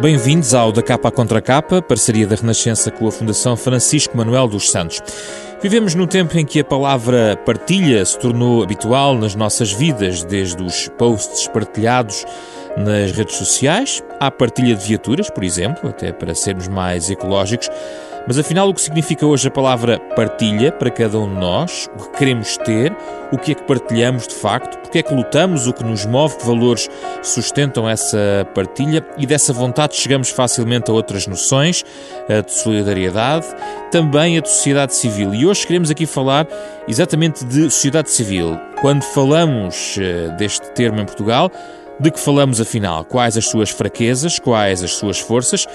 Bem-vindos ao Da Capa Contra Capa, parceria da Renascença com a Fundação Francisco Manuel dos Santos. Vivemos num tempo em que a palavra partilha se tornou habitual nas nossas vidas, desde os posts partilhados nas redes sociais, à partilha de viaturas, por exemplo, até para sermos mais ecológicos, mas afinal, o que significa hoje a palavra partilha para cada um de nós? O que queremos ter? O que é que partilhamos de facto? Porque é que lutamos? O que nos move? Que valores sustentam essa partilha? E dessa vontade chegamos facilmente a outras noções, a de solidariedade, também a de sociedade civil. E hoje queremos aqui falar exatamente de sociedade civil. Quando falamos eh, deste termo em Portugal, de que falamos afinal? Quais as suas fraquezas? Quais as suas forças?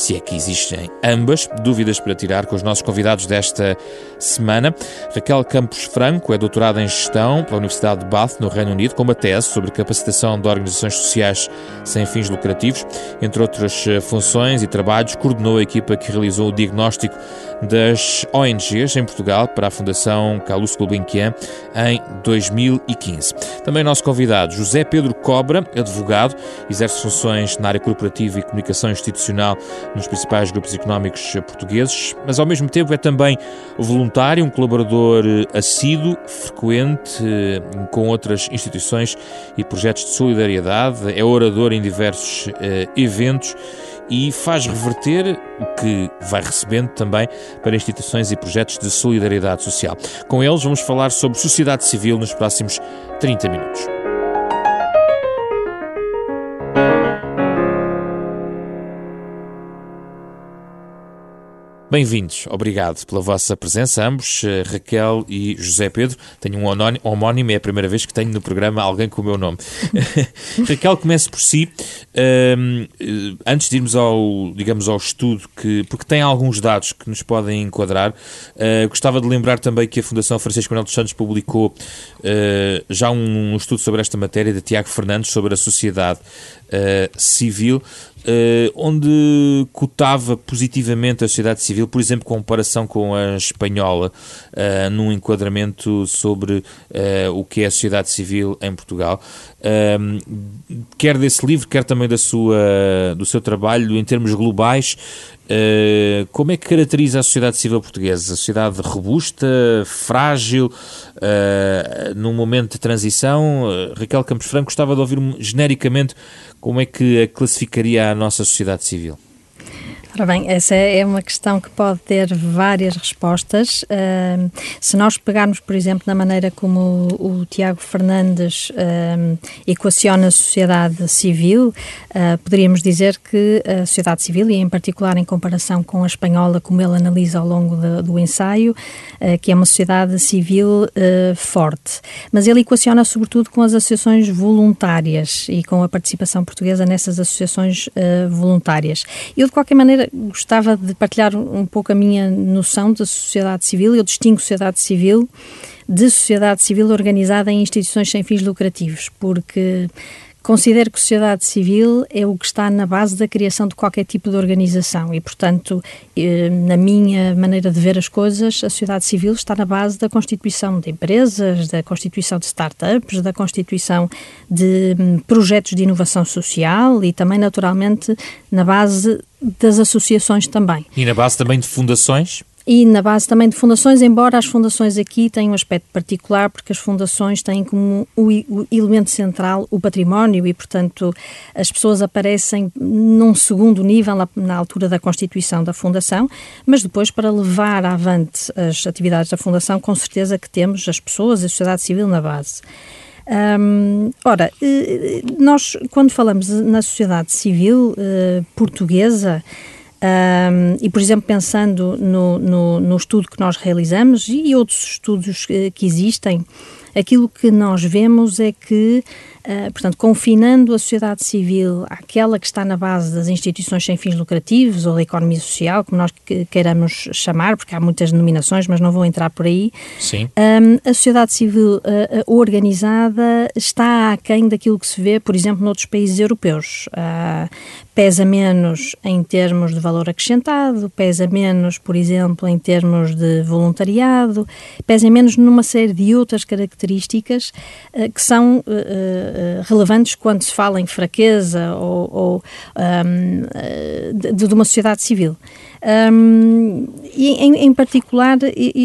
Se é que existem ambas, dúvidas para tirar com os nossos convidados desta semana. Raquel Campos Franco é doutorada em Gestão pela Universidade de Bath, no Reino Unido, com uma tese sobre capacitação de organizações sociais sem fins lucrativos. Entre outras eh, funções e trabalhos, coordenou a equipa que realizou o diagnóstico das ONGs em Portugal para a Fundação Carlos Gulbenkian em 2015. Também nosso convidado, José Pedro Cobra, advogado, exerce funções na área corporativa e comunicação institucional nos principais grupos económicos portugueses, mas ao mesmo tempo é também voluntário, um colaborador assíduo, frequente com outras instituições e projetos de solidariedade, é orador em diversos eh, eventos e faz reverter o que vai recebendo também para instituições e projetos de solidariedade social. Com eles vamos falar sobre sociedade civil nos próximos 30 minutos. Bem-vindos, obrigado pela vossa presença, ambos, eh, Raquel e José Pedro. Tenho um homónimo, é a primeira vez que tenho no programa alguém com o meu nome. Raquel, comece por si. Um, eh, antes de irmos ao, digamos, ao estudo, que, porque tem alguns dados que nos podem enquadrar, uh, gostava de lembrar também que a Fundação Francisco Manuel dos Santos publicou uh, já um, um, estudo sobre esta matéria de Tiago Fernandes sobre a sociedade uh, civil. Onde cotava positivamente a sociedade civil, por exemplo, com comparação com a espanhola, uh, num enquadramento sobre uh, o que é a sociedade civil em Portugal. quer desse livro, quer também da sua, do seu trabalho em termos globais, Uh, como é que caracteriza a sociedade civil portuguesa? A sociedade robusta, frágil, num momento de transição? Raquel Campos Franco gostava de ouvir genericamente como é que a classificaria a nossa sociedade civil? Ora bem, essa é uma questão que pode ter várias respostas. Uh, se nós pegarmos, por exemplo, na maneira como o, o Tiago Fernandes uh, equaciona a sociedade civil, uh, poderíamos dizer que a sociedade civil, e em particular em comparação com a espanhola, como ele analisa ao longo de, do ensaio, ah, que é uma sociedade civil forte. Mas ele equaciona sobretudo com as associações voluntárias e com a participação portuguesa nessas associações voluntárias. Eu, de qualquer maneira, gostava de partilhar um pouco a minha noção de sociedade civil. Eu distingo sociedade civil de sociedade civil organizada em instituições sem fins lucrativos, porque Considero que sociedade civil é o que está na base da criação de qualquer tipo de organização e, portanto, eh, na minha maneira de ver as coisas, a sociedade civil está na base da constituição de empresas, da constituição de startups, da constituição de hum, projetos de inovação social e também, naturalmente, na base das associações também. E na base também de fundações? E na base também de fundações, embora as fundações aqui tenham um aspecto particular, porque as fundações têm como o, elemento central o património e, portanto, as pessoas aparecem num segundo nível na, na altura da constituição da fundação, mas depois, para levar avante as atividades da fundação, com certeza que temos as pessoas, a sociedade civil na base. Um, ora, eh, nós, quando falamos na sociedade civil uh, portuguesa, um, e, por exemplo, pensando no, no, no, estudo que nós realizamos e outros estudos que, que existem, aquilo que nós vemos é que Uh, portanto, confinando a sociedade civil àquela que está na base das instituições sem fins lucrativos ou da economia social, como nós queiramos chamar, porque há muitas denominações, mas não vou entrar por aí. Sim. Um, a sociedade civil uh, organizada está aquém daquilo que se vê, por exemplo, noutros países europeus. Uh, pesa menos em termos de valor acrescentado, pesa menos, por exemplo, em termos de voluntariado, pesa menos numa série de outras características que são relevantes quando se fala em fraqueza ou, ou um, de, de, uma sociedade civil. Um, e em, em, particular,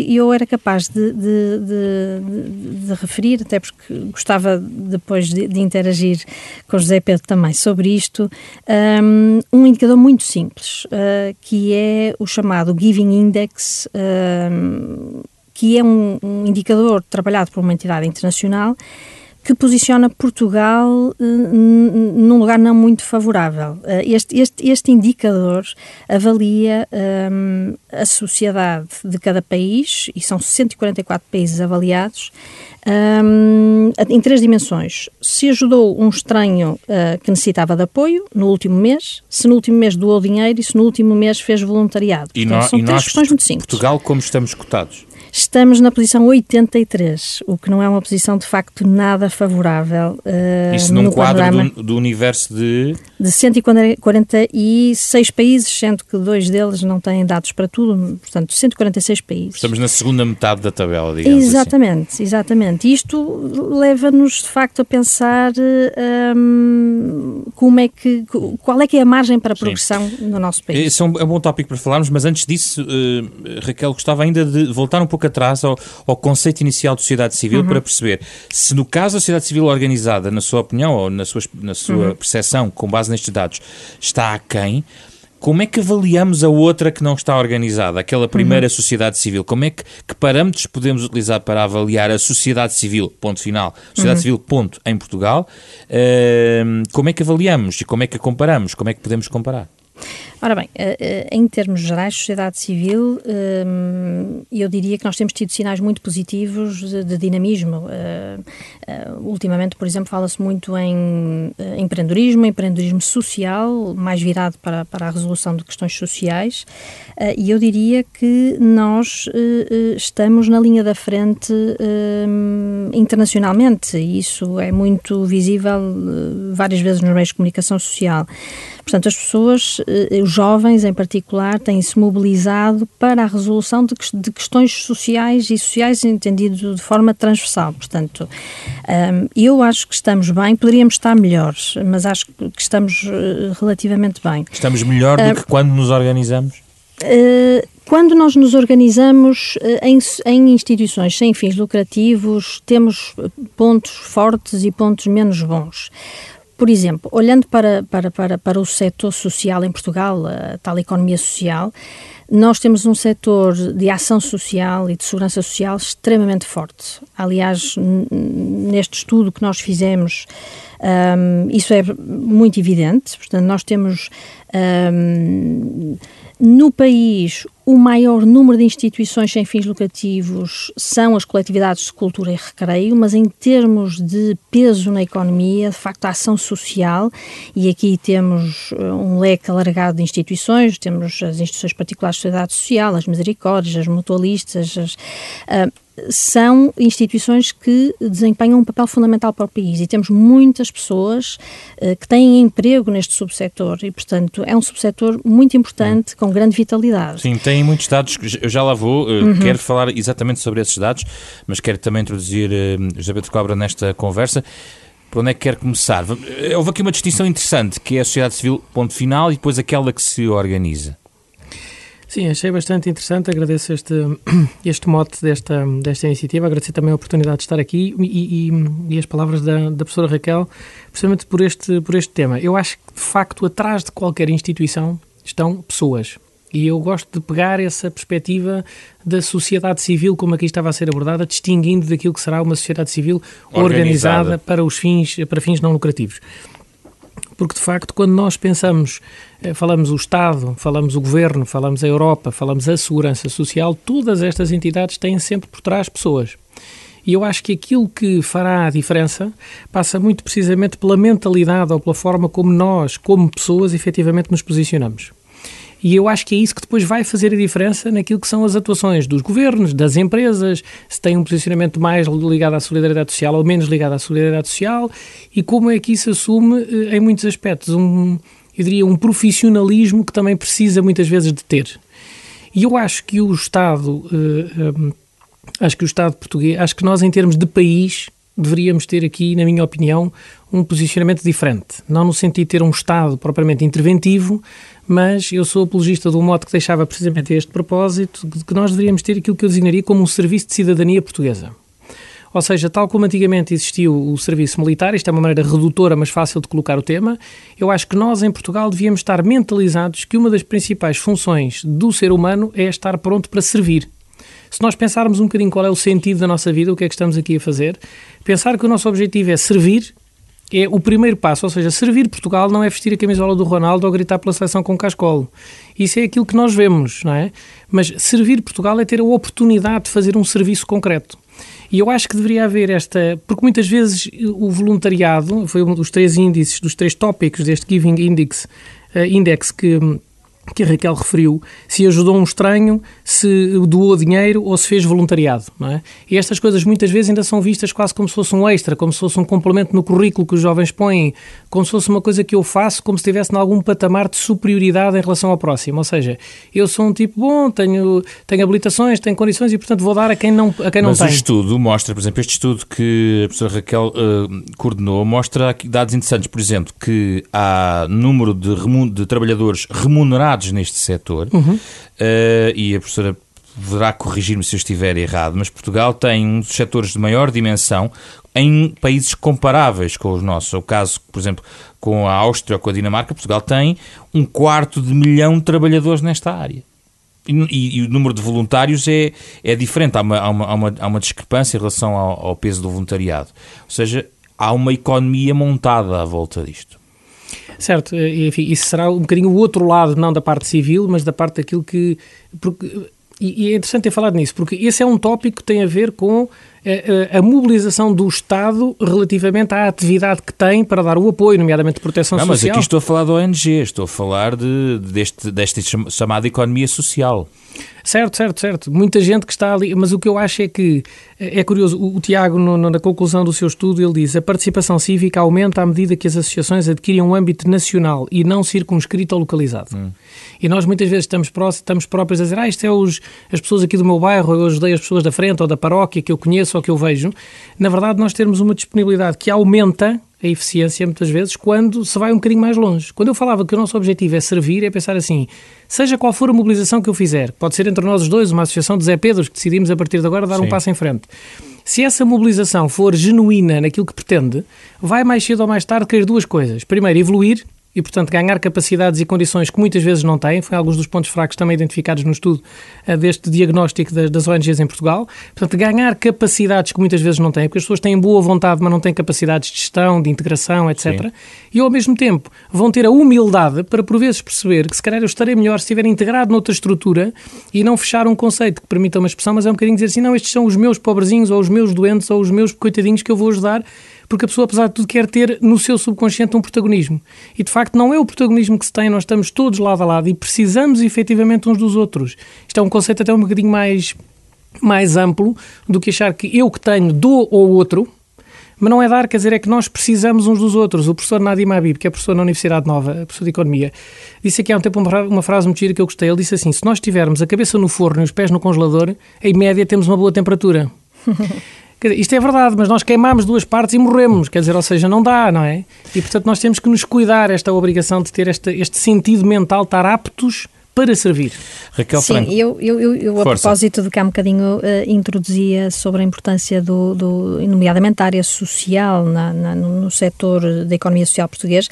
eu era capaz de, de, de, de, referir, até porque gostava depois de, interagir com José Pedro também sobre isto, um, um indicador muito simples, uh, que é o chamado Giving Index, um, que é um, um indicador trabalhado por uma entidade internacional que posiciona Portugal uh, num lugar não muito favorável. Uh, este, este, este indicador avalia um, a sociedade de cada país, e são 144 países avaliados, um, em três dimensões. Se ajudou um estranho uh, que necessitava de apoio no último mês, se no último mês doou dinheiro e se no último mês fez voluntariado. E, Portanto, são e três questões muito simples. Portugal, como estamos cotados? Estamos na posição 83, o que não é uma posição de facto nada favorável. Uh, Isso num quadro do, do, universo de. De 146 países, sendo que dois deles não têm dados para tudo, portanto, 146 países. Estamos na segunda metade da tabela, digamos assim. Exatamente, assim. exatamente. Isto leva-nos de facto a pensar um, como é que, qual é que é a margem para a progressão Sim. no nosso país. Esse é um, é um bom tópico para falarmos, mas antes disso, uh, Raquel, gostava ainda de voltar um pouco atrás ao, ao conceito inicial de sociedade civil uhum. para perceber se no caso da sociedade civil organizada, na sua opinião ou na sua, na sua uhum. percepção, com base nestes dados, está aquém, como é que avaliamos a outra que não está organizada, aquela primeira uhum. sociedade civil? Como é que, que, parâmetros podemos utilizar para avaliar a sociedade civil, ponto final, sociedade uhum. civil, ponto, em Portugal? Uh, como é que avaliamos e como é que a comparamos? Como é que podemos comparar? Ora bem, eh, eh, em termos gerais, sociedade civil, ehm, eu diria que nós temos tido sinais muito positivos de dinamismo. Eh, ultimamente, por exemplo, fala-se muito em empreendedorismo, empreendedorismo social, mais virado para, para a resolução de questões sociais, e eu diria que nós estamos na linha da frente internacionalmente, isso é muito visível várias vezes nos meios de comunicação social. Portanto, as pessoas, eh, os jovens em particular, têm-se mobilizado para a resolução de, de, questões sociais e sociais entendido de forma transversal. Portanto, um, eu acho que estamos bem, poderíamos estar melhores, mas acho que estamos uh, relativamente bem. Estamos melhor do uh, que quando nos organizamos? Uh, quando nós nos organizamos em, em, instituições sem fins lucrativos, temos pontos fortes e pontos menos bons. Por exemplo, olhando para, para, para, para o setor social em Portugal, a tal economia social, nós temos um setor de ação social e de segurança social extremamente forte. Aliás, neste estudo que nós fizemos, um, isso é muito evidente. Portanto, nós temos um, no país, o maior número de instituições sem fins lucrativos são as coletividades de cultura e recreio, mas em termos de peso na economia, de facto, a ação social, e aqui temos uh, um leque alargado de instituições, temos as instituições particulares sociedade social, as misericórdias, as mutualistas, as, uh, são instituições que desempenham um papel fundamental para o país e temos muitas pessoas uh, que têm emprego neste subsetor e, portanto, é um subsetor muito importante, uhum. com grande vitalidade. Sim, tem muitos dados, eu já lá vou, uh, uhum. quero falar exatamente sobre esses dados, mas quero também introduzir uh, José Pedro Cobra nesta conversa. Por onde é que quer começar? Houve aqui uma distinção interessante, que é a sociedade civil, ponto final, e depois aquela que se organiza. Sim, achei bastante interessante, agradeço este, este mote desta, desta iniciativa, agradecer também a oportunidade de estar aqui e, e, e as palavras da, da professora Raquel, precisamente por este, por este tema. Eu acho que, de facto, atrás de qualquer instituição estão pessoas. E eu gosto de pegar essa perspectiva da sociedade civil, como aqui estava a ser abordada, distinguindo daquilo que será uma sociedade civil organizada, organizada para os fins, para fins não lucrativos porque de facto, quando nós pensamos, eh, falamos o Estado, falamos o Governo, falamos a Europa, falamos a Segurança Social, todas estas entidades têm sempre por trás pessoas. E eu acho que aquilo que fará a diferença passa muito precisamente pela mentalidade ou pela forma como nós, como pessoas, efetivamente nos posicionamos. E eu acho que é isso que depois vai fazer a diferença naquilo que são as atuações dos governos, das empresas, se tem um posicionamento mais ligado à solidariedade social ou menos ligado à solidariedade social e como é que isso assume, eh, em muitos aspectos, um, eu diria, um profissionalismo que também precisa muitas vezes de ter. E eu acho que o Estado, uh, um, acho que o Estado português, acho que nós em termos de país, deveríamos ter aqui, na minha opinião, um posicionamento diferente. Não no sentido de ter um Estado propriamente interventivo, mas eu sou apologista de um modo que deixava precisamente este propósito, de que nós deveríamos ter aquilo que eu designaria como um serviço de cidadania portuguesa. Ou seja, tal como antigamente existiu o serviço militar, isto é uma maneira redutora, mas fácil de colocar o tema, eu acho que nós em Portugal devíamos estar mentalizados que uma das principais funções do ser humano é estar pronto para servir. Se nós pensarmos um bocadinho qual é o sentido da nossa vida, o que é que estamos aqui a fazer, pensar que o nosso objetivo é servir é o primeiro passo, ou seja, servir Portugal não é vestir a camisola do Ronaldo ou gritar pela seleção com cascolo. Isso é aquilo que nós vemos, não é? Mas servir Portugal é ter a oportunidade de fazer um serviço concreto. E eu acho que deveria haver esta. Porque muitas vezes o voluntariado foi um dos três índices, dos três tópicos deste Giving Index, uh, Index que que a Raquel referiu, se ajudou um estranho, se doou dinheiro ou se fez voluntariado. Não é? E estas coisas muitas vezes ainda são vistas quase como se fosse um extra, como se fosse um complemento no currículo que os jovens põem, como se fosse uma coisa que eu faço, como se estivesse em algum patamar de superioridade em relação ao próximo. Ou seja, eu sou um tipo bom, tenho, tenho habilitações, tenho condições e, portanto, vou dar a quem não, a quem não Mas tem. Mas o estudo mostra, por exemplo, este estudo que a professora Raquel uh, coordenou, mostra dados interessantes, por exemplo, que há número de, de trabalhadores remunerados neste setor uhum. uh, e a professora poderá corrigir-me se eu estiver errado, mas Portugal tem um dos setores de maior dimensão em países comparáveis com os nossos. É o caso, por exemplo, com a Áustria ou com a Dinamarca, Portugal tem um quarto de milhão de trabalhadores nesta área. E, e, o número de voluntários é, é diferente, há uma, há, uma, há, uma, há uma discrepância em relação ao, ao peso do voluntariado. Ou seja, há uma economia montada à volta disto. Certo, e, enfim, isso será um bocadinho o outro lado, não da parte civil, mas da parte daquilo que. Porque, e é interessante ter falado nisso, porque esse é um tópico que tem a ver com a, mobilização do Estado relativamente à atividade que tem para dar o apoio, nomeadamente de proteção não, social. Mas aqui estou a falar da ONG, estou a falar de, deste, desta chamada economia social. Certo, certo, certo. Muita gente que está ali, mas o que eu acho é que é curioso. O, o Tiago, no, na conclusão do seu estudo, ele diz: a participação cívica aumenta à medida que as associações adquirem um âmbito nacional e não circunscrito ou localizado. Hum. E nós muitas vezes estamos, pró estamos próprios a dizer: ah, isto é os, as pessoas aqui do meu bairro, eu ajudei as pessoas da frente ou da paróquia que eu conheço ou que eu vejo. Na verdade, nós temos uma disponibilidade que aumenta a eficiência muitas vezes quando se vai um bocadinho mais longe. Quando eu falava que o nosso objetivo é servir, é pensar assim, seja qual for a mobilização que eu fizer, pode ser entre nós os dois, uma associação de Zé Pedros, que decidimos a partir de agora dar Sim. um passo em frente. Se essa mobilização for genuína naquilo que pretende, vai mais cedo ou mais tarde querer duas coisas. Primeiro, evoluir, e, portanto, ganhar capacidades e condições que muitas vezes não têm. Foi alguns dos pontos fracos também identificados no estudo uh, deste diagnóstico das, das, ONGs em Portugal. Portanto, ganhar capacidades que muitas vezes não têm, porque as pessoas têm boa vontade, mas não têm capacidades de gestão, de integração, etc. Sim. E, ao mesmo tempo, vão ter a humildade para, por vezes, perceber que, se calhar, eu estarei melhor se estiver integrado noutra estrutura e não fechar um conceito que permita uma expressão, mas é um bocadinho dizer assim, não, estes são os meus pobrezinhos, ou os meus doentes, ou os meus coitadinhos que eu vou ajudar porque a pessoa, apesar de tudo, quer ter no seu subconsciente um protagonismo. E de facto não é o protagonismo que se tem, nós estamos todos lado a lado e precisamos efetivamente uns dos outros. Isto é um conceito até um bocadinho mais, mais amplo do que achar que eu que tenho dou ao outro, mas não é dar, quer dizer, é que nós precisamos uns dos outros. O professor Nadim Habib, que é professor na Universidade Nova, professor de Economia, disse aqui há um tempo uma frase muito gira que eu gostei. Ele disse assim: se nós tivermos a cabeça no forno e os pés no congelador, em média temos uma boa temperatura. Quer dizer, isto é verdade, mas nós queimamos duas partes e morremos, quer dizer, ou seja, não dá, não é? E portanto nós temos que nos cuidar esta obrigação de ter este, este sentido mental, estar aptos para servir. Raquel Sim, Franco. eu, eu, eu, eu a propósito do que há um bocadinho uh, introduzia sobre a importância do, do nomeadamente da área social na, na, no setor da economia social português,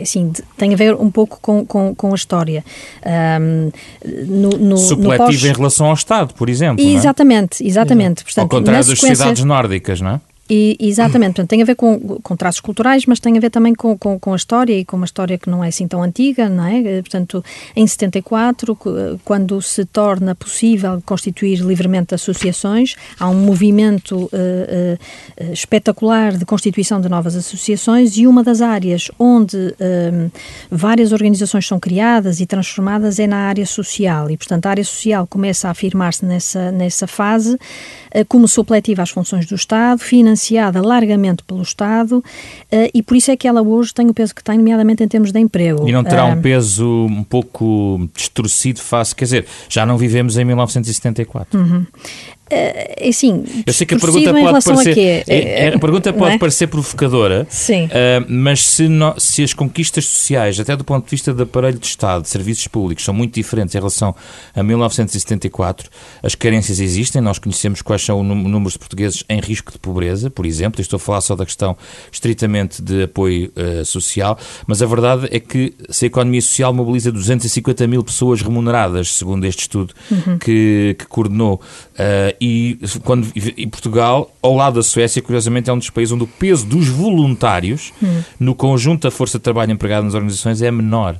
assim, tem a ver um pouco com, com, com a história. Um, no, no, Supletivo no em relação ao Estado, por exemplo. Exatamente, exatamente. Portanto, ao contrário das sociedades nórdicas, não é? E, exatamente, portanto, tem a ver com, com traços culturais, mas tem a ver também com, com, com, a história e com uma história que não é assim tão antiga, não é? Eh, portanto, em 74, quando se torna possível constituir livremente associações, há um movimento uh, espetacular de constituição de novas associações e uma das áreas onde várias organizações são criadas e transformadas é na área social e, portanto, a área social começa a afirmar-se nessa, nessa fase como supletiva às funções do Estado, financiada financiada largamente pelo Estado uh, e por isso é que ela hoje tem o peso que tem, nomeadamente em termos de emprego. E não terá uh, um peso um pouco distorcido face, quer dizer, já não vivemos em 1974. Uhum. Uh, assim, eu sei que a pergunta pode parecer, a, é, é, a pergunta pode é? parecer provocadora. Uh, mas se, no, se as conquistas sociais, até do ponto de vista do aparelho de Estado, de serviços públicos, são muito diferentes em relação a 1974, as carências existem, nós conhecemos quais são os números de portugueses em risco de pobreza, por exemplo, estou a falar só da questão estritamente de apoio uh, social, mas a verdade é que se a economia social mobiliza 250 mil pessoas remuneradas, segundo este estudo uhum. que, que coordenou, e, quando, e Portugal, ao lado da Suécia, curiosamente, é um dos países onde o peso dos voluntários hum. no conjunto da força de trabalho empregada nas organizações é menor.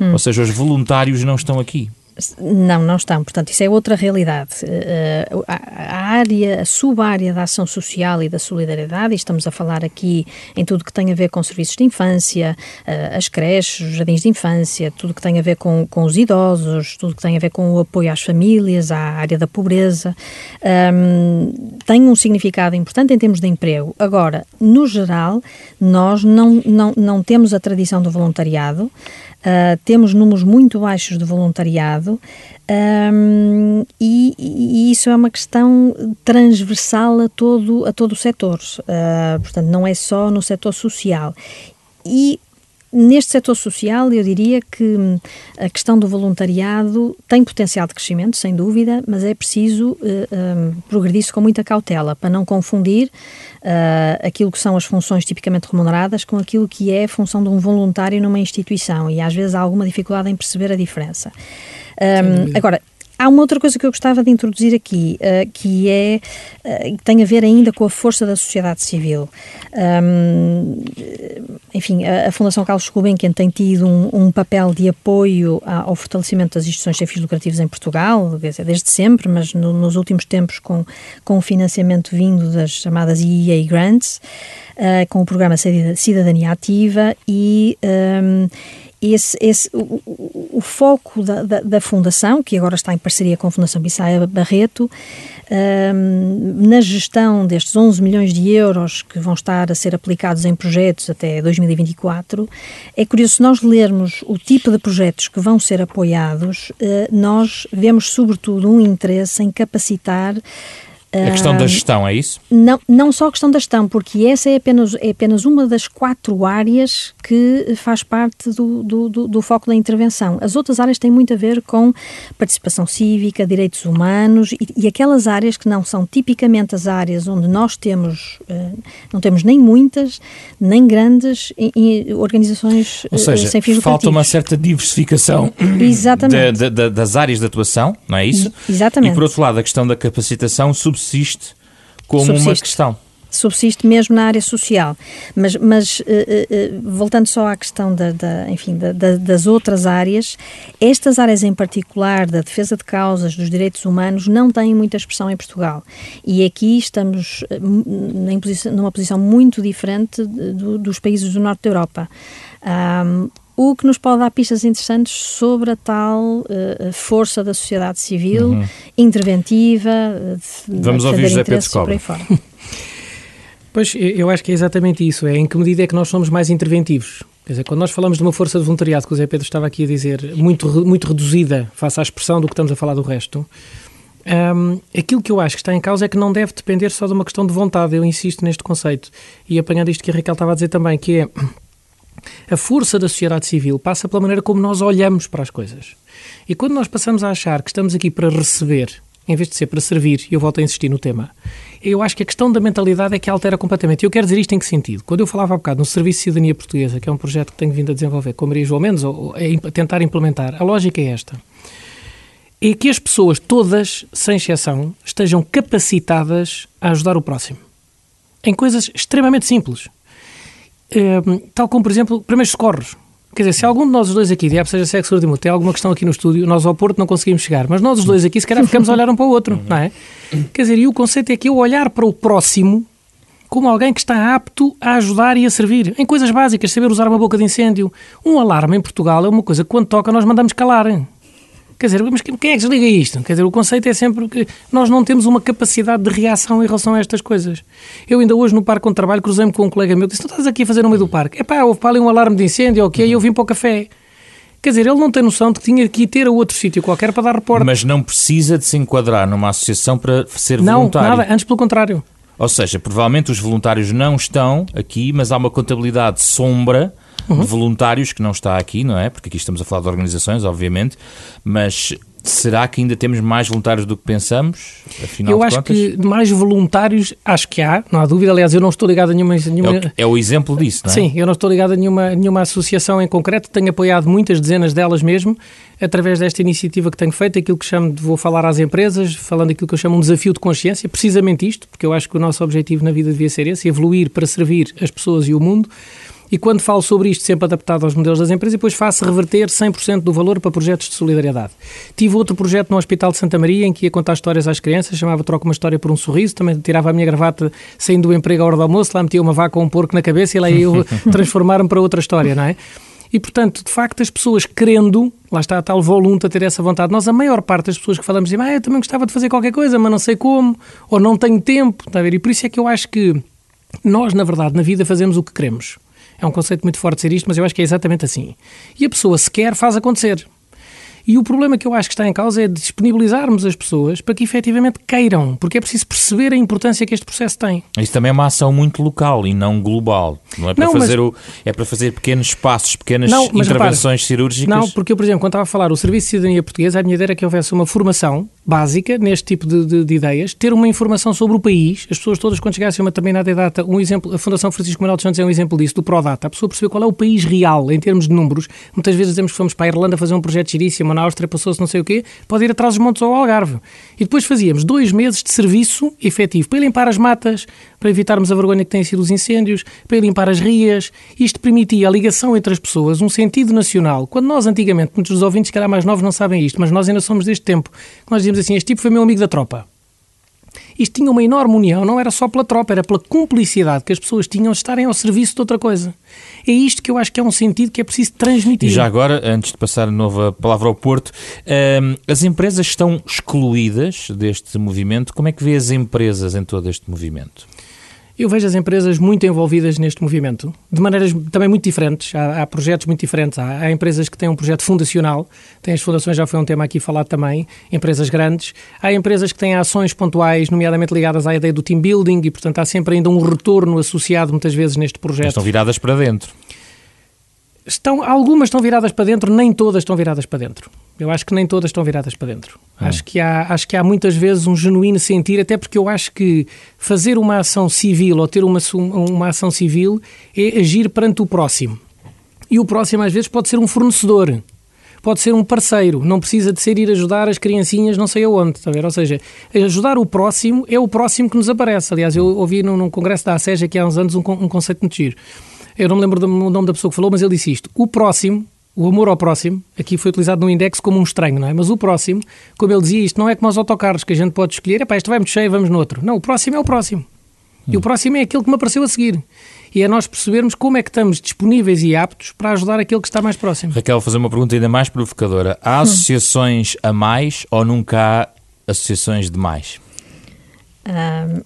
Hum. Ou seja, os voluntários não estão aqui. Não, não estão. Portanto, isso é outra realidade. Eh, a área, a sub-área da ação social e da solidariedade, e estamos a falar aqui em tudo que tem a ver com serviços de infância, eh, as creches, os jardins de infância, tudo que tem a ver com, com os idosos, tudo que tem a ver com o apoio às famílias, à área da pobreza, ehm, tem um significado importante em termos de emprego. Agora, no geral, nós não, não, não temos a tradição do voluntariado. Uh, temos números muito baixos de voluntariado um, e, e, isso é uma questão transversal a todo, a todo o setor. Uh, portanto, não é só no setor social. E Neste setor social, eu diria que hum, a questão do voluntariado tem potencial de crescimento, sem dúvida, mas é preciso uh, um, progredir-se com muita cautela para não confundir uh, aquilo que são as funções tipicamente remuneradas com aquilo que é a função de um voluntário numa instituição e às vezes há alguma dificuldade em perceber a diferença. Um, agora, Há uma outra coisa que eu gostava de introduzir aqui, uh, que é uh, tem a ver ainda com a força da sociedade civil. Um, enfim, a, a, Fundação Carlos Gulbenkian tem tido um, um papel de apoio ao fortalecimento das instituições sem fins lucrativos em Portugal, desde sempre, mas no, nos últimos tempos com, com o financiamento vindo das chamadas EEA Grants, uh, com o programa Cidadania Ativa e um, esse, esse, o, o, foco da, da, da, Fundação, que agora está em parceria com a Fundação Bissaia Barreto, um, na gestão destes 11 milhões de euros que vão estar a ser aplicados em projetos até 2024, é curioso, se nós lermos o tipo de projetos que vão ser apoiados, uh, nós vemos sobretudo um interesse em capacitar a questão da gestão, é isso? Não, não só a questão da gestão, porque essa é apenas, é apenas uma das quatro áreas que faz parte do, do, do, do, foco da intervenção. As outras áreas têm muito a ver com participação cívica, direitos humanos e, e aquelas áreas que não são tipicamente as áreas onde nós temos, uh, não temos nem muitas, nem grandes em, em organizações Ou seja, sem fins falta uma certa diversificação Exatamente. Das áreas de atuação, não é isso? Exatamente. E por outro lado, a questão da capacitação subsiste subsiste como subsiste. uma questão subsiste mesmo na área social. Mas, mas uh, uh, voltando só à questão da, da enfim, da, da, das outras áreas, estas áreas em particular da defesa de causas dos direitos humanos não têm muita expressão em Portugal. E aqui estamos posição, numa posição muito diferente do, dos países do norte da Europa. Um, o que nos pode dar pistas interessantes sobre a tal uh, força da sociedade civil, uhum. interventiva, de, Vamos ouvir José Pedro Cobra. Pois, eu acho que é exatamente isso. É em que medida é que nós somos mais interventivos. Quer dizer, quando nós falamos de uma força de voluntariado, que o Zé Pedro estava aqui a dizer, muito, muito reduzida face à expressão do que estamos a falar do resto, um, aquilo que eu acho que está em causa é que não deve depender só de uma questão de vontade. Eu insisto neste conceito. E apanhando isto que a Raquel estava a dizer também, que é a força da sociedade civil passa pela maneira como nós olhamos para as coisas. E quando nós passamos a achar que estamos aqui para receber, em vez de ser para servir, e eu volto a insistir no tema, eu acho que a questão da mentalidade é que altera completamente. E eu quero dizer isto em que sentido? Quando eu falava há bocado no Serviço de Cidadania Portuguesa, que é um projeto que tenho vindo a desenvolver com a Maria João Mendes, ou a tentar implementar, a lógica é esta. É que as pessoas, todas, sem exceção, estejam capacitadas a ajudar o próximo. Em coisas extremamente simples. Ehm, tal como, por exemplo, primeiros socorros. Quer dizer, se algum de nós dois aqui, diabo seja sexo ou tem alguma questão aqui no estúdio, nós ao Porto não conseguimos chegar, mas nós os dois aqui, se calhar, ficamos a olhar um para o outro, não é? Quer dizer, e o conceito é que eu olhar para o próximo como alguém que está apto a ajudar e a servir, em coisas básicas, saber usar uma boca de incêndio. Um alarme em Portugal é uma coisa que quando toca nós mandamos calar. Quer dizer, mas quem é que desliga isto? Quer dizer, o conceito é sempre que nós não temos uma capacidade de reação em relação a estas coisas. Eu ainda hoje no parque onde trabalho cruzei-me com um colega meu que disse, não estás aqui a fazer no meio do parque? É pá, houve para ali um alarme de incêndio, ok, eu vim para o café. Quer dizer, ele não tem noção de que tinha que ir ter a outro sítio qualquer para dar reporte. Mas não precisa de se enquadrar numa associação para ser não, voluntário. Não, nada, antes pelo contrário. Ou seja, provavelmente os voluntários não estão aqui, mas há uma contabilidade sombra uhum. de voluntários que não está aqui, não é? Porque aqui estamos a falar de organizações, obviamente, mas Será que ainda temos mais voluntários do que pensamos? Afinal eu acho contas? que mais voluntários, acho que há, não há dúvida. Aliás, eu não estou ligado a nenhuma. nenhuma... É, o, é, o, exemplo disso, não é? Sim, eu não estou ligado a nenhuma, nenhuma associação em concreto. Tenho apoiado muitas dezenas delas mesmo, através desta iniciativa que tenho feito, aquilo que chamo de vou falar às empresas, falando aquilo que eu chamo um desafio de consciência, precisamente isto, porque eu acho que o nosso objetivo na vida devia ser esse, evoluir para servir as pessoas e o mundo. E quando falo sobre isto, sempre adaptado aos modelos das empresas, depois faço reverter 100% do valor para projetos de solidariedade. Tive outro projeto no Hospital de Santa Maria, em que ia contar histórias às crianças, chamava Troca uma História por um Sorriso, também tirava a minha gravata saindo do emprego à hora do almoço, lá metia uma vaca ou um porco na cabeça e lá ia eu transformar-me para outra história, não é? E, portanto, de facto, as pessoas querendo, lá está a tal volunta ter essa vontade. Nós, a maior parte das pessoas que falamos, dizem, ah, eu também gostava de fazer qualquer coisa, mas não sei como, ou não tenho tempo, está a ver? E por isso é que eu acho que nós, na verdade, na vida fazemos o que queremos. É um conceito muito forte ser isto, mas eu acho que é exatamente assim. E a pessoa, se quer, faz acontecer. E o problema que eu acho que está em causa é disponibilizarmos as pessoas para que efetivamente queiram, porque é preciso perceber a importância que este processo tem. Isso também é uma ação muito local e não global. Não é para, não, fazer, mas... o, é para fazer pequenos passos, pequenas não, intervenções repara, cirúrgicas. Não, porque eu, por exemplo, quando estava a falar o Serviço de Cidadania Portuguesa, a minha ideia era que houvesse uma formação básica neste tipo de, de, de, ideias, ter uma informação sobre o país, as pessoas todas quando chegassem a uma determinada data, um exemplo, a Fundação Francisco Manuel dos Santos é um exemplo disso, do Prodata, a pessoa perceber qual é o país real em termos de números. Muitas vezes dizemos que fomos para a Irlanda fazer um projeto de giríssimo, na Áustria passou-se não sei o quê, pode ir atrás dos montes ao Algarve. E depois fazíamos dois meses de serviço efetivo para limpar as matas, para evitarmos a vergonha que têm sido os incêndios, para limpar as rias. Isto permitia a ligação entre as pessoas, um sentido nacional. Quando nós antigamente, muitos dos ouvintes que eram mais novos não sabem isto, mas nós ainda somos deste tempo, nós dizíamos assim, este tipo foi meu amigo da tropa. Isto tinha uma enorme união, não era só pela tropa, era pela cumplicidade que as pessoas tinham de estarem ao serviço de outra coisa. É isto que eu acho que é um sentido que é preciso transmitir. E já agora, antes de passar a nova palavra ao Porto, ehm, as empresas estão excluídas deste movimento. Como é que vê as empresas em todo este movimento? Eu vejo as empresas muito envolvidas neste movimento, de maneiras também muito diferentes. Há, há projetos muito diferentes. Há, há, empresas que têm um projeto fundacional, têm as fundações, já foi um tema aqui falado também, empresas grandes. Há empresas que têm ações pontuais, nomeadamente ligadas à ideia do team building, e portanto há sempre ainda um retorno associado muitas vezes neste projeto. Estão viradas para dentro. Estão, algumas estão viradas para dentro, nem todas estão viradas para dentro. Eu acho que nem todas estão viradas para dentro. Hum. Acho, que há, acho que há muitas vezes um genuíno sentir, até porque eu acho que fazer uma ação civil ou ter uma, uma ação civil é agir perante o próximo. E o próximo, às vezes, pode ser um fornecedor, pode ser um parceiro, não precisa de ser ir ajudar as criancinhas não sei aonde, está a ver? Ou seja, ajudar o próximo é o próximo que nos aparece. Aliás, eu ouvi num, num congresso da ASEJ aqui há uns anos um, um conceito muito giro eu não me lembro do nome da pessoa que falou, mas ele disse isto. O próximo, o amor ao próximo, aqui foi utilizado no index como um estranho, não é? Mas o próximo, como ele dizia isto, não é como os autocarros que a gente pode escolher, é pá, este vai muito cheio, vamos no outro. Não, o próximo é o próximo. E o próximo é aquele que me apareceu a seguir. E é nós percebermos como é que estamos disponíveis e aptos para ajudar aquele que está mais próximo. Raquel, vou fazer uma pergunta ainda mais provocadora. Há associações a mais ou nunca há associações de mais?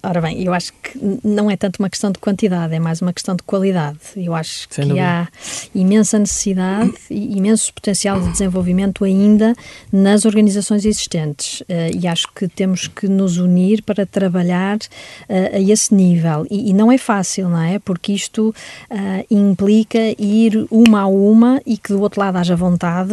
Ora bem, eu acho que não é tanto uma questão de quantidade, é mais uma questão de qualidade. Eu acho Sem que dúvida. há imensa necessidade e imenso potencial de desenvolvimento ainda nas organizações existentes. Uh, e acho que temos que nos unir para trabalhar uh, a esse nível. E, e, não é fácil, não é? Porque isto uh, implica ir uma a uma e que do outro lado haja vontade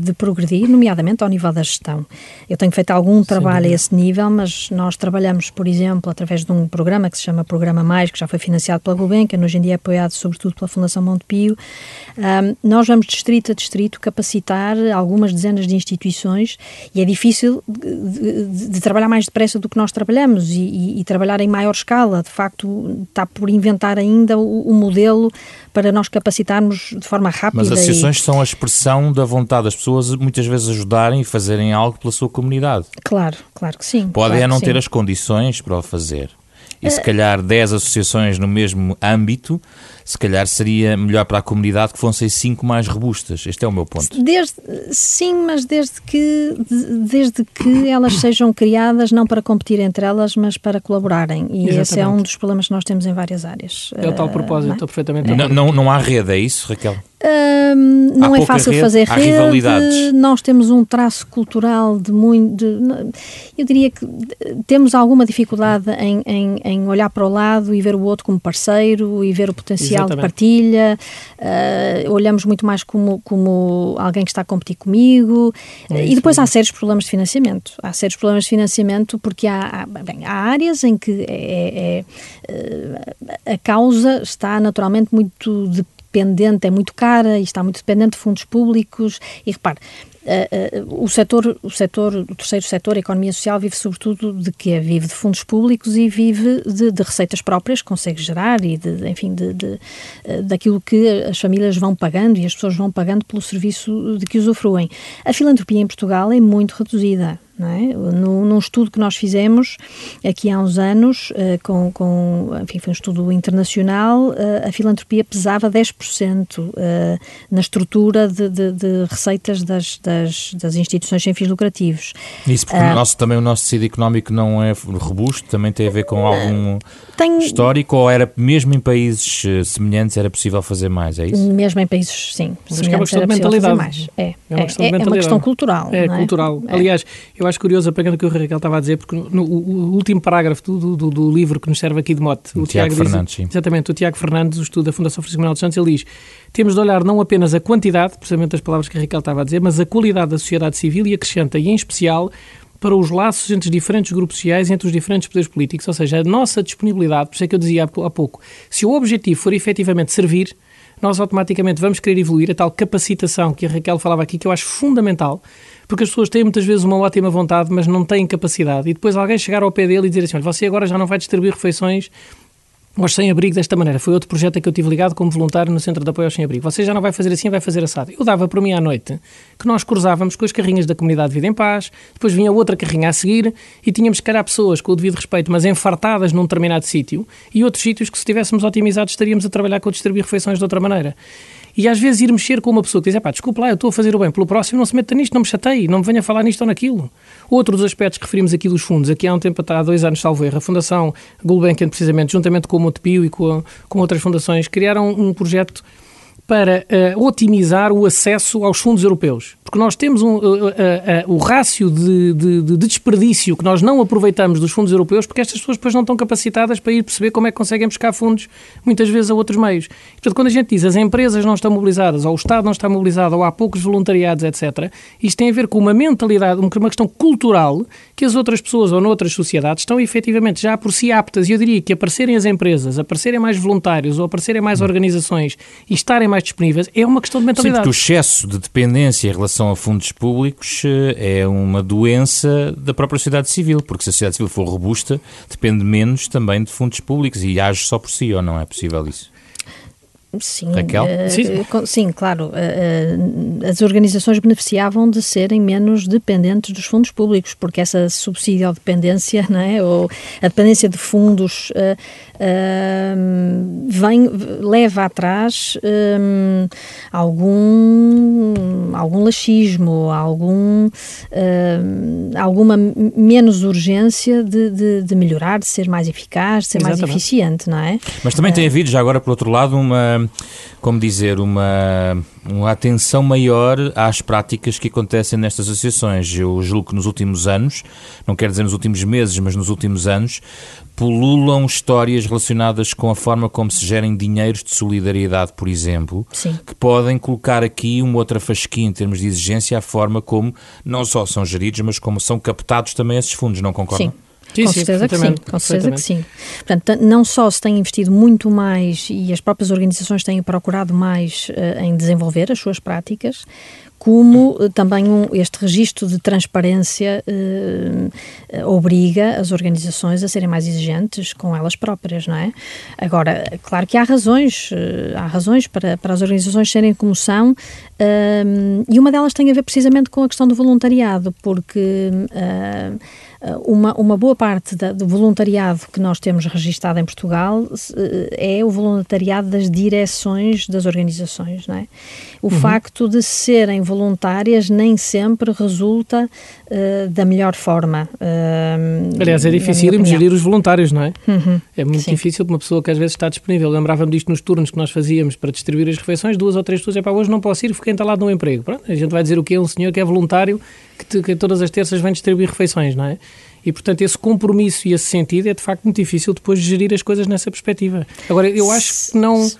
de progredir, nomeadamente ao nível da gestão. Eu tenho feito algum trabalho a esse nível, mas nós trabalhamos por exemplo, através de um programa que se chama Programa Mais, que já foi financiado pela Gulbenkian, hoje em dia é apoiado sobretudo pela Fundação Montepio, um, nós vamos distrito a distrito capacitar algumas dezenas de instituições e é difícil de, de, de trabalhar mais depressa do que nós trabalhamos e, e, e, trabalhar em maior escala. De facto, está por inventar ainda o, o modelo para nós capacitarmos de forma rápida. Mas as associações e... são a expressão da vontade das pessoas muitas vezes ajudarem e fazerem algo pela sua comunidade. Claro, claro que sim. Podem claro é não ter as condições para o fazer. E se calhar 10 associações no mesmo âmbito se calhar seria melhor para a comunidade que fossem cinco mais robustas. Este é o meu ponto. Desde, sim, mas desde que, desde que elas sejam criadas não para competir entre elas, mas para colaborarem. E Exatamente. esse é um dos problemas que nós temos em várias áreas. É o tal eh, propósito, não é? estou perfeitamente não, não, não há rede, é isso, Raquel? Um, não é fácil rede, fazer rede. Nós temos um traço cultural de muito. De, eu diria que temos alguma dificuldade em, em, em, olhar para o lado e ver o outro como parceiro e ver o potencial Exatamente. de partilha. Uh, olhamos muito mais como, como alguém que está a competir comigo. É e depois há sérios problemas de financiamento. Há sérios problemas de financiamento porque há, há, bem, há áreas em que é, é, é, a causa está naturalmente muito de dependente, é muito cara e está muito dependente de fundos públicos. E repare, o setor, o setor, o terceiro setor, a economia social, vive sobretudo de quê? Vive de fundos públicos e vive de, de receitas próprias, consegue gerar e, de, enfim, de, de, uh, daquilo que as famílias vão pagando e as pessoas vão pagando pelo serviço de que usufruem. A filantropia em Portugal é muito reduzida. É? No, num estudo que nós fizemos aqui há uns anos, uh, com, com, enfim, foi um estudo internacional, uh, a filantropia pesava 10% uh, na estrutura de, de, de receitas das, das, das, instituições sem fins lucrativos. Isso porque o nosso, também o nosso tecido económico não é robusto, também tem a ver com algum tem... histórico, ou era mesmo em países semelhantes era possível fazer mais, é isso? Mesmo em países, sim, Mas é uma questão de mentalidade. Mais. É, é, uma questão, é, é uma questão cultural. É, cultural. Aliás, eu acho curioso, apegando o que o Raquel estava a dizer, porque no, o último parágrafo do, do, do, livro que nos serve aqui de mote, o, o Tiago, Tiago Fernandes, diz, exatamente, o Tiago Fernandes, o estudo da Fundação Francisco Manuel dos Santos, ele diz temos de olhar não apenas a quantidade, precisamente das palavras que a Raquel estava a dizer, mas a qualidade da sociedade civil e acrescenta, e em especial, para os laços entre os diferentes grupos sociais e entre os diferentes poderes políticos, ou seja, a nossa disponibilidade, por isso é que eu dizia há pouco, se o objetivo for efetivamente servir, nós automaticamente vamos querer evoluir, a tal capacitação que a Raquel falava aqui, que eu acho fundamental, porque as pessoas têm muitas vezes uma ótima vontade, mas não têm capacidade. E depois alguém chegar ao pé dele e dizer assim: olha, você agora já não vai distribuir refeições aos sem-abrigo desta maneira. Foi outro projeto a que eu tive ligado como voluntário no Centro de Apoio aos Sem-Abrigo. Você já não vai fazer assim, vai fazer assado. Eu dava para mim à noite que nós cruzávamos com as carrinhas da comunidade Vida em Paz, depois vinha outra carrinha a seguir e tínhamos, se calhar, pessoas com o devido respeito, mas enfartadas num determinado sítio e outros sítios que, se tivéssemos otimizados, estaríamos a trabalhar com a distribuir refeições de outra maneira. E às vezes ir mexer com uma pessoa que diz, pá, desculpe lá, eu estou a fazer o bem, pelo próximo não se meta nisto, não me chateie, não me venha falar nisto ou naquilo. Outro dos aspectos que referimos aqui dos fundos, aqui há um tempo, há dois anos, salvo erro, a Fundação Gulbenkian, precisamente, juntamente com o Montepio e com, com outras fundações, criaram um projeto para uh, otimizar o acesso aos fundos europeus. Porque nós temos um, uh, uh, o rácio de, de, de, desperdício que nós não aproveitamos dos fundos europeus porque estas pessoas depois não estão capacitadas para ir perceber como é que conseguem buscar fundos, muitas vezes a outros meios. Portanto, quando a gente diz as empresas não estão mobilizadas, ou o Estado não está mobilizado, ou há poucos voluntariados, etc., isto tem a ver com uma mentalidade, uma questão cultural que as outras pessoas ou noutras sociedades estão efetivamente já por si aptas. E eu diria que aparecerem as empresas, aparecerem mais voluntários ou aparecerem mais organizações e estarem mais disponíveis, é uma questão de mentalidade. Sim, porque o excesso de dependência em relação a fundos públicos eh, é uma doença da própria sociedade civil, porque se a sociedade civil for robusta, depende menos também de fundos públicos e age só por si, ou não é possível isso? Sim, Raquel? Uh, sim. sim, claro. Uh, as organizações beneficiavam de serem menos dependentes dos fundos públicos, porque essa subsídio dependência, não é? ou a dependência de fundos, uh, vem, leva atrás um, algum, algum laxismo, algum, alguma menos urgência de, de, de, melhorar, de ser mais eficaz, de ser Exatamente. mais eficiente, não é? Mas também tem havido, já agora, por outro lado, uma como dizer, uma, uma atenção maior às práticas que acontecem nestas associações. Eu julgo que nos últimos anos, não quero dizer nos últimos meses, mas nos últimos anos, pululam histórias relacionadas com a forma como se gerem dinheiros de solidariedade, por exemplo, Sim. que podem colocar aqui uma outra fasquia em termos de exigência à forma como não só são geridos, mas como são captados também esses fundos, não concordam? Sim. Sim, com certeza que sim, com certeza que sim. Portanto, não só se tem investido muito mais e as próprias organizações têm procurado mais uh, em desenvolver as suas práticas, como uh, também um, este registro de transparência uh, obriga as organizações a serem mais exigentes com elas próprias, não é? Agora, claro que há razões, há razões para, para as organizações serem como são, e uma delas tem a ver precisamente com a questão do voluntariado, porque uma, uma boa parte da, do voluntariado que nós temos registado em Portugal eh, é o voluntariado das direções das organizações, não é? O uhum. facto de serem voluntárias nem sempre resulta uh, da melhor forma. Uh, Aliás, é difícil gerir os voluntários, não é? Uhum. É muito Sim. difícil para uma pessoa que às vezes está disponível. Lembrava-me disto nos turnos que nós fazíamos para distribuir as refeições, duas ou três pessoas, é para hoje não posso ir, fiquei entalado no emprego. Pronto, a gente vai dizer o que é um senhor que é voluntário que, te, que todas as terças vem distribuir refeições, não é? E, portanto, esse compromisso e esse sentido é, de facto, muito difícil depois de gerir as coisas nessa perspectiva. Agora, eu acho que não,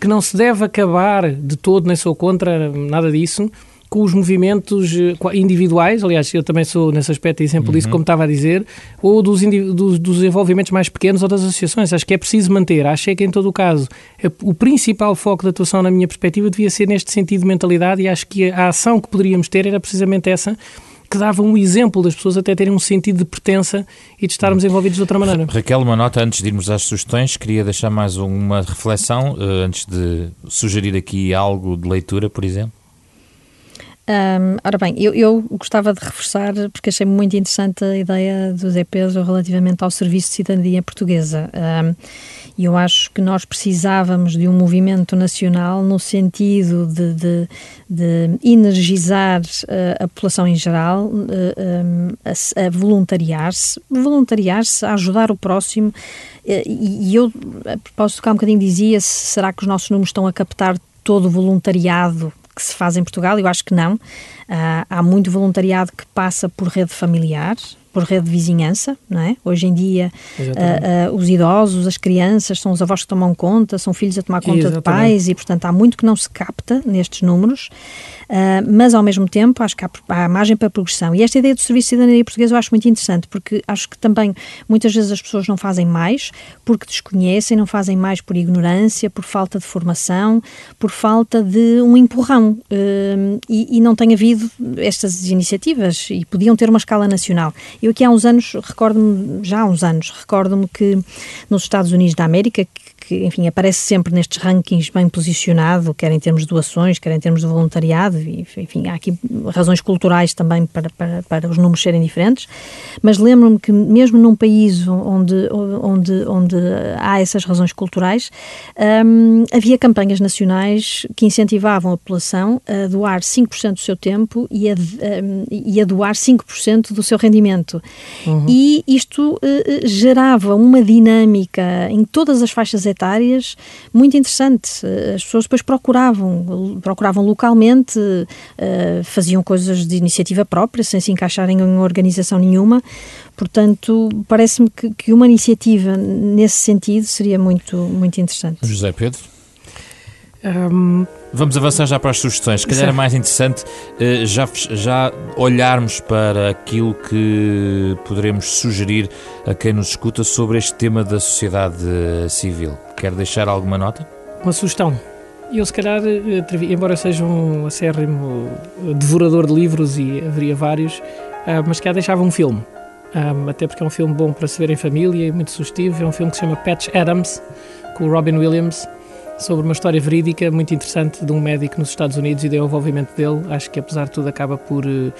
que não se deve acabar de todo, nem sou contra nada disso, com os movimentos eh, individuais, aliás, eu também sou nesse aspecto exemplo disso, uhum. como estava a dizer, ou dos, dos, dos, envolvimentos mais pequenos ou das associações. Acho que é preciso manter. Acho que, em todo o caso, o principal foco da atuação, na minha perspectiva, devia ser neste sentido de mentalidade e acho que a ação que poderíamos ter era precisamente essa, que dava um exemplo das pessoas até terem um sentido de pertença e de estarmos envolvidos de outra maneira. Raquel, uma nota antes de irmos às sugestões, queria deixar mais uma reflexão, uh, antes de sugerir aqui algo de leitura, por exemplo. Um, ora bem, eu, eu, gostava de reforçar, porque achei muito interessante a ideia do Zé Pedro relativamente ao Serviço de Cidadania Portuguesa. Um, e eu acho que nós precisávamos de um movimento nacional no sentido de, de, de energizar uh, a população em geral uh, um, a, a voluntariar-se, voluntariar-se a ajudar o próximo. Uh, e, e eu, a propósito, cá um bocadinho dizia: será que os nossos números estão a captar todo o voluntariado que se faz em Portugal? Eu acho que não. há muito voluntariado que passa por rede familiar, por rede de vizinhança, não é? Hoje em dia, uh, uh, os idosos, as crianças, são os avós que tomam conta, são filhos a tomar conta Exatamente. de pais e, portanto, há muito que não se capta nestes números, uh, mas, ao mesmo tempo, acho que há, há margem para progressão. E esta ideia do Serviço de Cidadania Portuguesa eu acho muito interessante, porque acho que também, muitas vezes, as pessoas não fazem mais porque desconhecem, não fazem mais por ignorância, por falta de formação, por falta de um empurrão. E, e não tem havido estas iniciativas e podiam ter uma escala nacional. Eu aqui há uns anos, recordo-me, já há uns anos, recordo-me que nos Estados Unidos da América, que enfim, aparece sempre nestes rankings bem posicionado, quer em termos de doações, quer em termos de voluntariado, e, enfim, há aqui razões culturais também para, para, para os números serem diferentes, mas lembro-me que mesmo num país onde, onde, onde há essas razões culturais, um, havia campanhas nacionais que incentivavam a população a doar 5% do seu tempo e a, um, e a doar 5% do seu rendimento. Uhum. E isto uh, gerava uma dinâmica em todas as faixas etárias muito interessante. As pessoas depois procuravam, procuravam localmente, uh, faziam coisas de iniciativa própria, sem se encaixarem em organização nenhuma. Portanto, parece-me que, que uma iniciativa nesse sentido seria muito, muito interessante. José Pedro? Um, Vamos avançar já para as sugestões. Se calhar é mais interessante uh, já, já olharmos para aquilo que poderemos sugerir a quem nos escuta sobre este tema da sociedade civil. Quer deixar alguma nota? Uma sugestão. Eu, se calhar, eh, embora seja um acérrimo devorador de livros e haveria vários, uh, mas que deixava um filme. Um, até porque é um filme bom para se ver em família e muito sugestivo. É um filme que se chama Patch Adams, com o Robin Williams sobre uma história verídica muito interessante de um médico nos Estados Unidos e do envolvimento dele. Acho que, apesar de tudo, acaba por, eh,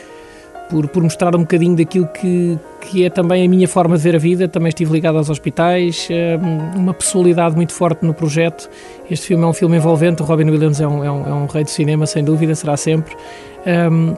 por, por mostrar um bocadinho daquilo que, que é também a minha forma de ver a vida. Também estive ligado aos hospitais, eh, uma personalidade muito forte no projeto. Este filme é um filme envolvente. O Robin Williams é um, é um, é um rei do cinema, sem dúvida, será sempre. Um,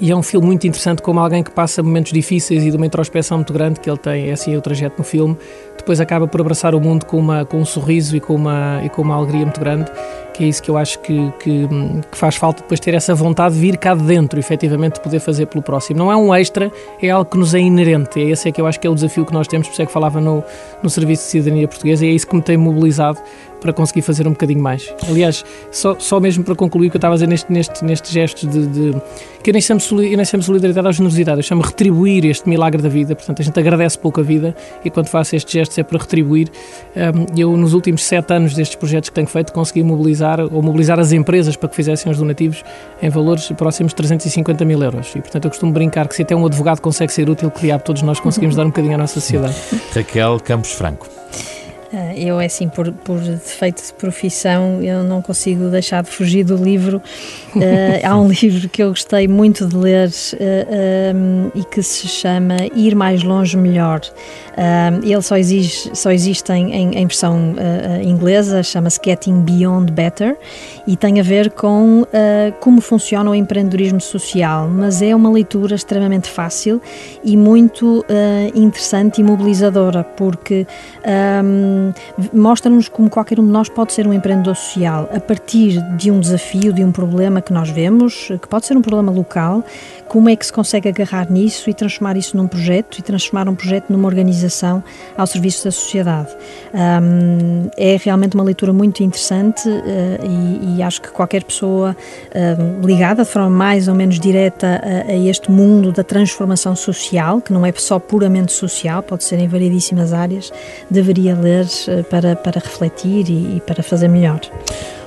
e é um filme muito interessante, como alguém que passa momentos difíceis e de uma introspeção muito grande que ele tem, é assim é o trajeto no filme, depois acaba por abraçar o mundo com, uma, com um sorriso e com, uma, e com uma alegria muito grande, que é isso que eu acho que, que, que faz falta depois ter essa vontade de vir cá de dentro, efetivamente, de poder fazer pelo próximo. Não é um extra, é algo que nos é inerente, é esse é que eu acho que é o desafio que nós temos, por isso é que falava no, no Serviço de Cidadania Portuguesa, e é isso que me tem mobilizado para conseguir fazer um bocadinho mais. Aliás, só, só mesmo para concluir o que eu estava a dizer neste, neste, neste gesto de, de que eu nem chamo, eu nem chamo solidariedade à generosidade, eu chamo retribuir este milagre da vida. Portanto, a gente agradece pouco a vida e quando faço estes gestos é para retribuir. Eu, nos últimos sete anos destes projetos que tenho feito, consegui mobilizar ou mobilizar as empresas para que fizessem os donativos em valores próximos de 350 mil euros. E, portanto, eu costumo brincar que se até um advogado consegue ser útil, que diabo todos nós conseguimos dar um bocadinho à nossa sociedade. Raquel Campos Franco. Ah, eu, é assim, por, por defeito de profissão, eu não consigo deixar de fugir do livro. Uh, há um livro que eu gostei muito de ler uh, um, e que se chama Ir Mais Longe Melhor. Uh, ele só, exige, só existe em, em, em versão inglesa, chama-se Getting Beyond Better e tem a ver com como funciona o empreendedorismo social, mas é uma leitura extremamente fácil e muito interessante e mobilizadora, porque um, mostra-nos como qualquer um de nós pode ser um empreendedor social a partir de um desafio, de um problema que nós vemos, que pode ser um problema local, como é que se consegue agarrar nisso e transformar isso num projeto e transformar um projeto numa organização ao serviço da sociedade. Um, é realmente uma leitura muito interessante uh, e, e, acho que qualquer pessoa uh, ligada de forma mais ou menos direta a, a, este mundo da transformação social, que não é só puramente social, pode ser em variedíssimas áreas, deveria ler para, para refletir e, e para fazer melhor.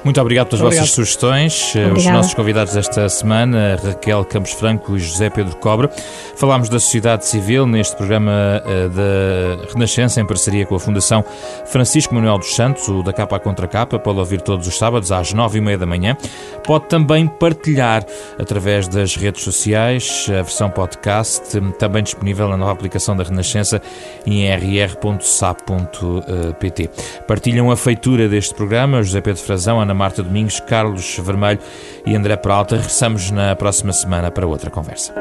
Muito obrigado pelas obrigado. vossas sugestões. Eh, Obrigada. Os nossos convidados desta semana, Raquel Campos Franco e José Pedro Cobra. Falámos da sociedade civil neste programa eh, da Renascença, em parceria com a Fundação Francisco Manuel dos Santos, o da Capa à Contra Capa. Pode ouvir todos os sábados às nove e meia da manhã. Pode também partilhar através das redes sociais a versão podcast, também disponível na nova aplicação da Renascença em rr.sap.pt. Partilham a feitura deste programa José Pedro Frazão, Ana Marta Domingos, Carlos Vermelho e André Peralta. Regressamos na próxima semana para outra conversa.